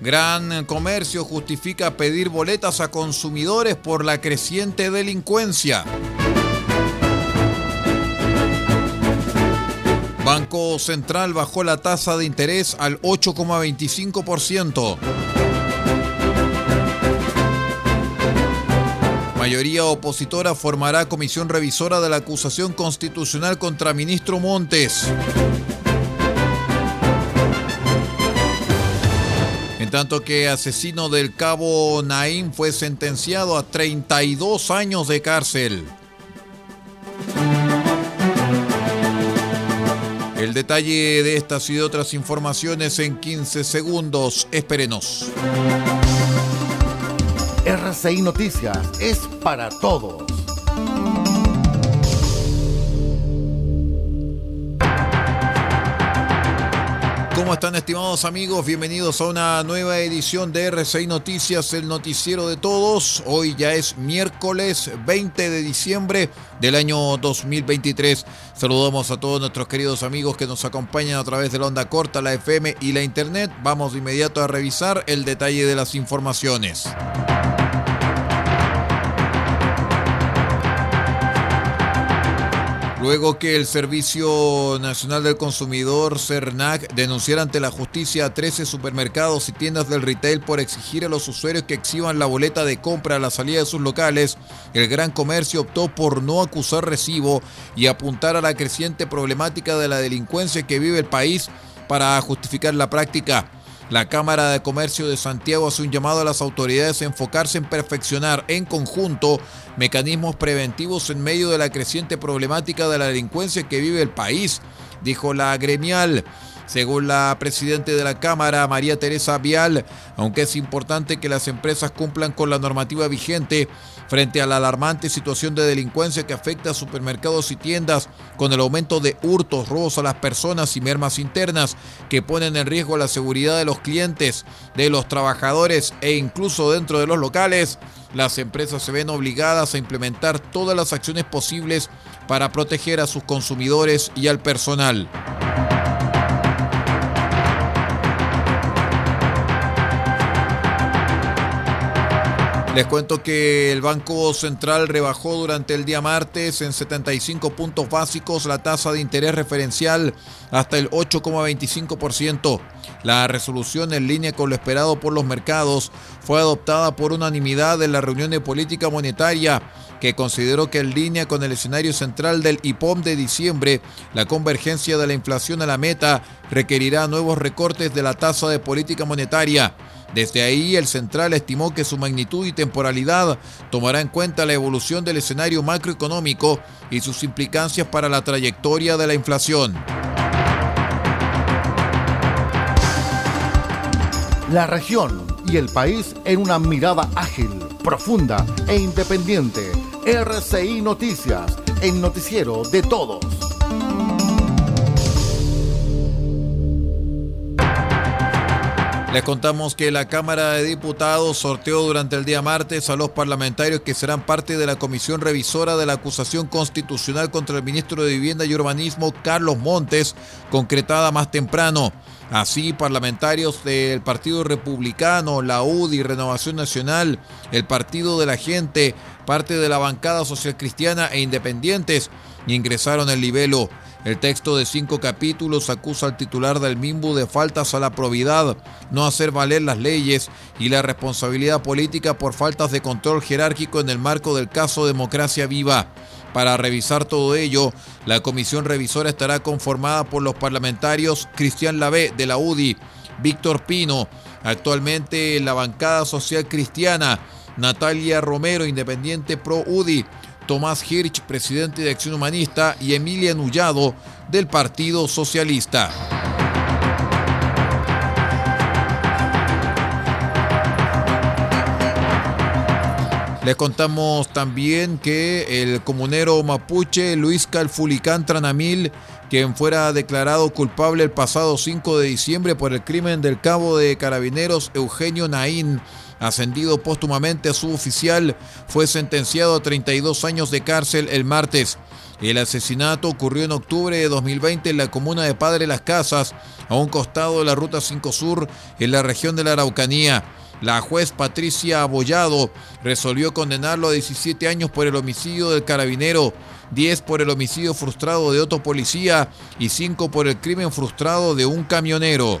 Gran Comercio justifica pedir boletas a consumidores por la creciente delincuencia. Banco Central bajó la tasa de interés al 8,25%. Mayoría opositora formará comisión revisora de la acusación constitucional contra ministro Montes. Tanto que asesino del cabo Naim fue sentenciado a 32 años de cárcel. El detalle de estas y de otras informaciones en 15 segundos. Espérenos. RCI Noticias es para todos. ¿Cómo están estimados amigos? Bienvenidos a una nueva edición de RCI Noticias, el noticiero de todos. Hoy ya es miércoles 20 de diciembre del año 2023. Saludamos a todos nuestros queridos amigos que nos acompañan a través de la onda corta, la FM y la internet. Vamos de inmediato a revisar el detalle de las informaciones. Luego que el Servicio Nacional del Consumidor, CERNAC, denunciara ante la justicia a 13 supermercados y tiendas del retail por exigir a los usuarios que exhiban la boleta de compra a la salida de sus locales, el gran comercio optó por no acusar recibo y apuntar a la creciente problemática de la delincuencia que vive el país para justificar la práctica. La Cámara de Comercio de Santiago hace un llamado a las autoridades a enfocarse en perfeccionar en conjunto mecanismos preventivos en medio de la creciente problemática de la delincuencia que vive el país, dijo la gremial. Según la presidenta de la Cámara, María Teresa Vial, aunque es importante que las empresas cumplan con la normativa vigente, frente a la alarmante situación de delincuencia que afecta a supermercados y tiendas con el aumento de hurtos, robos a las personas y mermas internas que ponen en riesgo la seguridad de los clientes, de los trabajadores e incluso dentro de los locales, las empresas se ven obligadas a implementar todas las acciones posibles para proteger a sus consumidores y al personal. Les cuento que el Banco Central rebajó durante el día martes en 75 puntos básicos la tasa de interés referencial hasta el 8,25%. La resolución en línea con lo esperado por los mercados fue adoptada por unanimidad en la reunión de política monetaria que consideró que en línea con el escenario central del IPOM de diciembre, la convergencia de la inflación a la meta requerirá nuevos recortes de la tasa de política monetaria. Desde ahí, el central estimó que su magnitud y temporalidad tomará en cuenta la evolución del escenario macroeconómico y sus implicancias para la trayectoria de la inflación. La región y el país en una mirada ágil, profunda e independiente. RCI Noticias, el noticiero de todos. Les contamos que la Cámara de Diputados sorteó durante el día martes a los parlamentarios que serán parte de la comisión revisora de la acusación constitucional contra el ministro de Vivienda y Urbanismo, Carlos Montes, concretada más temprano. Así, parlamentarios del Partido Republicano, la UDI, Renovación Nacional, el Partido de la Gente, parte de la bancada social cristiana e independientes ingresaron el libelo El texto de cinco capítulos acusa al titular del MIMBU de faltas a la probidad, no hacer valer las leyes y la responsabilidad política por faltas de control jerárquico en el marco del caso Democracia Viva. Para revisar todo ello, la comisión revisora estará conformada por los parlamentarios Cristian Lavé de la UDI, Víctor Pino, actualmente en la bancada social cristiana, Natalia Romero, independiente pro UDI, Tomás Hirsch, presidente de Acción Humanista, y Emilia Nullado, del Partido Socialista. Les contamos también que el comunero mapuche Luis Calfulicán Tranamil, quien fuera declarado culpable el pasado 5 de diciembre por el crimen del cabo de carabineros Eugenio Naín, ascendido póstumamente a suboficial, fue sentenciado a 32 años de cárcel el martes. El asesinato ocurrió en octubre de 2020 en la comuna de Padre Las Casas, a un costado de la Ruta 5 Sur, en la región de la Araucanía. La juez Patricia Abollado resolvió condenarlo a 17 años por el homicidio del carabinero, 10 por el homicidio frustrado de otro policía y 5 por el crimen frustrado de un camionero.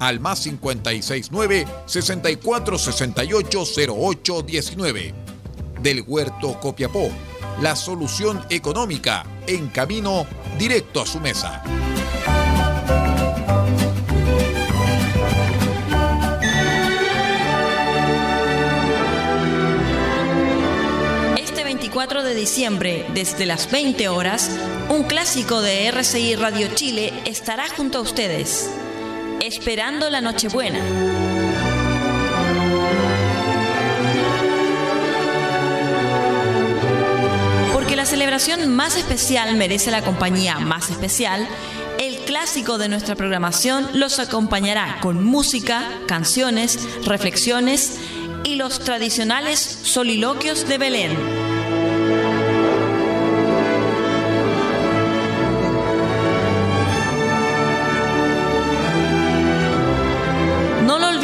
al más 569 6468 0819. Del Huerto Copiapó, la solución económica en camino directo a su mesa. Este 24 de diciembre, desde las 20 horas, un clásico de RCI Radio Chile estará junto a ustedes. Esperando la Nochebuena. Porque la celebración más especial merece la compañía más especial, el clásico de nuestra programación los acompañará con música, canciones, reflexiones y los tradicionales soliloquios de Belén.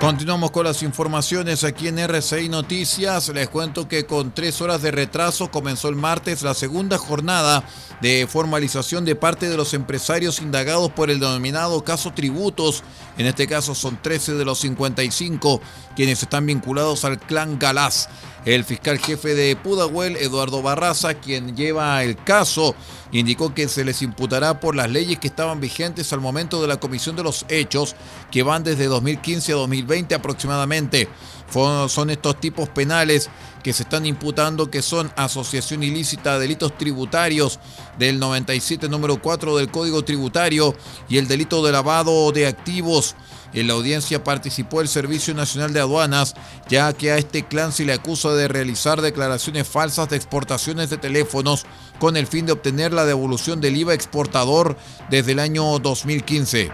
Continuamos con las informaciones aquí en RCI Noticias. Les cuento que con tres horas de retraso comenzó el martes la segunda jornada de formalización de parte de los empresarios indagados por el denominado caso tributos. En este caso son 13 de los 55 quienes están vinculados al clan Galás. El fiscal jefe de Pudahuel, Eduardo Barraza, quien lleva el caso, indicó que se les imputará por las leyes que estaban vigentes al momento de la comisión de los hechos, que van desde 2015 a 2020 20 aproximadamente. Son estos tipos penales que se están imputando que son asociación ilícita, delitos tributarios del 97 número 4 del Código Tributario y el delito de lavado de activos. En la audiencia participó el Servicio Nacional de Aduanas, ya que a este clan se le acusa de realizar declaraciones falsas de exportaciones de teléfonos con el fin de obtener la devolución del IVA exportador desde el año 2015.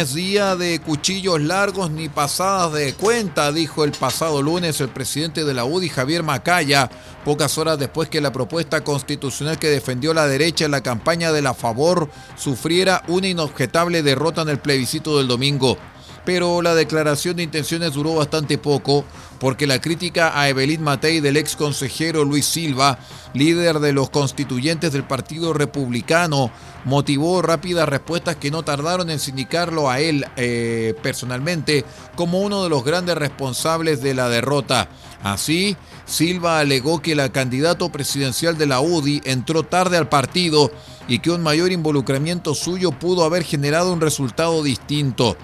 Es día de cuchillos largos ni pasadas de cuenta, dijo el pasado lunes el presidente de la UDI, Javier Macaya, pocas horas después que la propuesta constitucional que defendió la derecha en la campaña de la favor sufriera una inobjetable derrota en el plebiscito del domingo. Pero la declaración de intenciones duró bastante poco porque la crítica a Evelyn Matei del ex consejero Luis Silva, líder de los constituyentes del Partido Republicano, motivó rápidas respuestas que no tardaron en sindicarlo a él eh, personalmente como uno de los grandes responsables de la derrota. Así, Silva alegó que la candidato presidencial de la UDI entró tarde al partido y que un mayor involucramiento suyo pudo haber generado un resultado distinto.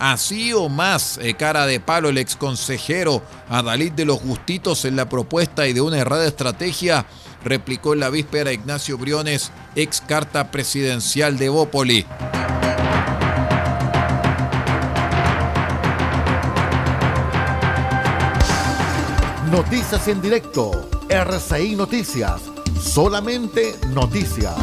Así o más, eh, cara de palo el exconsejero Adalid de los Gustitos en la propuesta y de una errada estrategia, replicó en la víspera Ignacio Briones, ex carta presidencial de Bópoli. Noticias en directo, RCI Noticias, solamente noticias.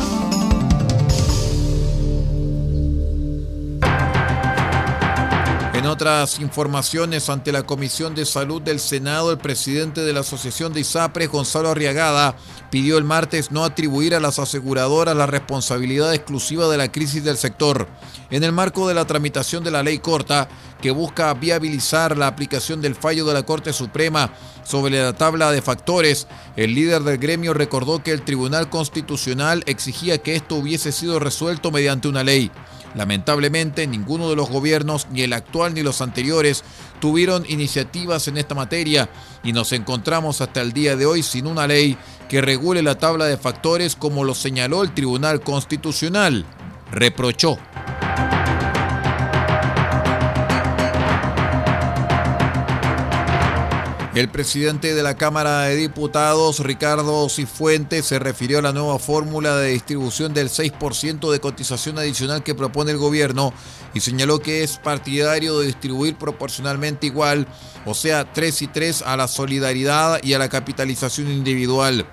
En otras informaciones, ante la Comisión de Salud del Senado, el presidente de la Asociación de ISAPRES, Gonzalo Arriagada, pidió el martes no atribuir a las aseguradoras la responsabilidad exclusiva de la crisis del sector. En el marco de la tramitación de la ley corta, que busca viabilizar la aplicación del fallo de la Corte Suprema sobre la tabla de factores, el líder del gremio recordó que el Tribunal Constitucional exigía que esto hubiese sido resuelto mediante una ley. Lamentablemente, ninguno de los gobiernos, ni el actual ni los anteriores, tuvieron iniciativas en esta materia y nos encontramos hasta el día de hoy sin una ley que regule la tabla de factores como lo señaló el Tribunal Constitucional. Reprochó. El presidente de la Cámara de Diputados, Ricardo Cifuentes, se refirió a la nueva fórmula de distribución del 6% de cotización adicional que propone el gobierno y señaló que es partidario de distribuir proporcionalmente igual, o sea, 3 y 3 a la solidaridad y a la capitalización individual.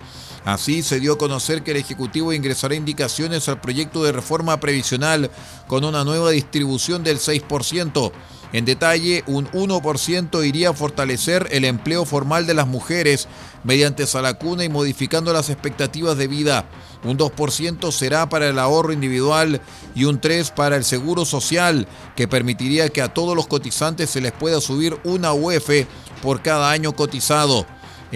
Así se dio a conocer que el Ejecutivo ingresará indicaciones al proyecto de reforma previsional con una nueva distribución del 6%. En detalle, un 1% iría a fortalecer el empleo formal de las mujeres mediante salacuna y modificando las expectativas de vida. Un 2% será para el ahorro individual y un 3% para el seguro social, que permitiría que a todos los cotizantes se les pueda subir una UF por cada año cotizado.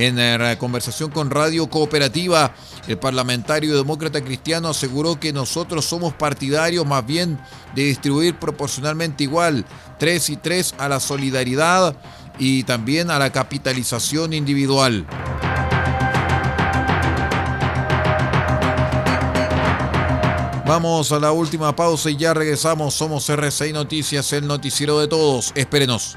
En la conversación con Radio Cooperativa, el parlamentario demócrata cristiano aseguró que nosotros somos partidarios más bien de distribuir proporcionalmente igual, 3 y 3 a la solidaridad y también a la capitalización individual. Vamos a la última pausa y ya regresamos. Somos RCI Noticias, el noticiero de todos. Espérenos.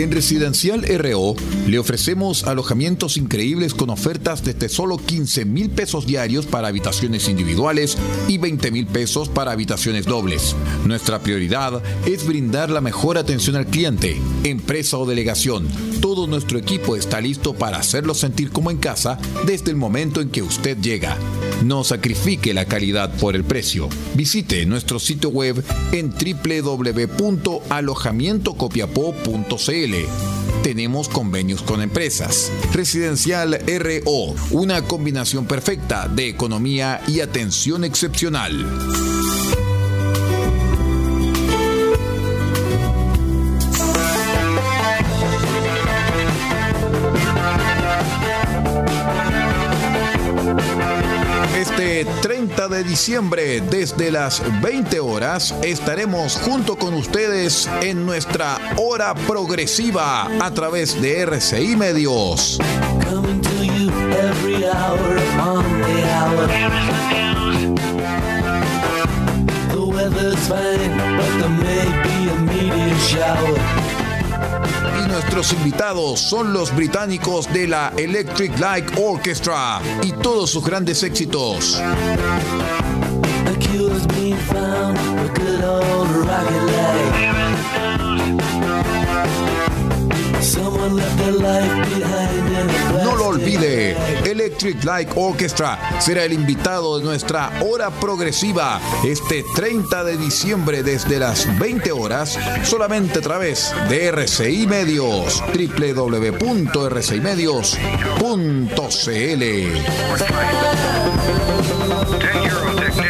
En Residencial RO le ofrecemos alojamientos increíbles con ofertas desde solo 15 mil pesos diarios para habitaciones individuales y 20 mil pesos para habitaciones dobles. Nuestra prioridad es brindar la mejor atención al cliente, empresa o delegación. Todo nuestro equipo está listo para hacerlo sentir como en casa desde el momento en que usted llega. No sacrifique la calidad por el precio. Visite nuestro sitio web en www.alojamientocopiapó.cl tenemos convenios con empresas. Residencial RO, una combinación perfecta de economía y atención excepcional. Este 30 de diciembre, desde las 20 horas, estaremos junto con ustedes en nuestra hora progresiva a través de RCI Medios. Nuestros invitados son los británicos de la Electric Light Orchestra y todos sus grandes éxitos. No lo olvide, Electric Light Orchestra será el invitado de nuestra hora progresiva este 30 de diciembre desde las 20 horas, solamente a través de RCI Medios, www.rcimedios.cl.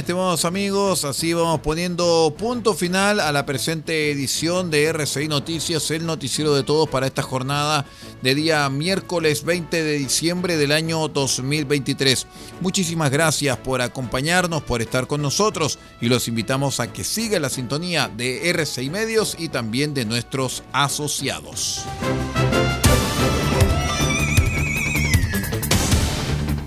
Estimados amigos, así vamos poniendo punto final a la presente edición de RCI Noticias, el noticiero de todos para esta jornada de día miércoles 20 de diciembre del año 2023. Muchísimas gracias por acompañarnos, por estar con nosotros y los invitamos a que siga la sintonía de RCI Medios y también de nuestros asociados.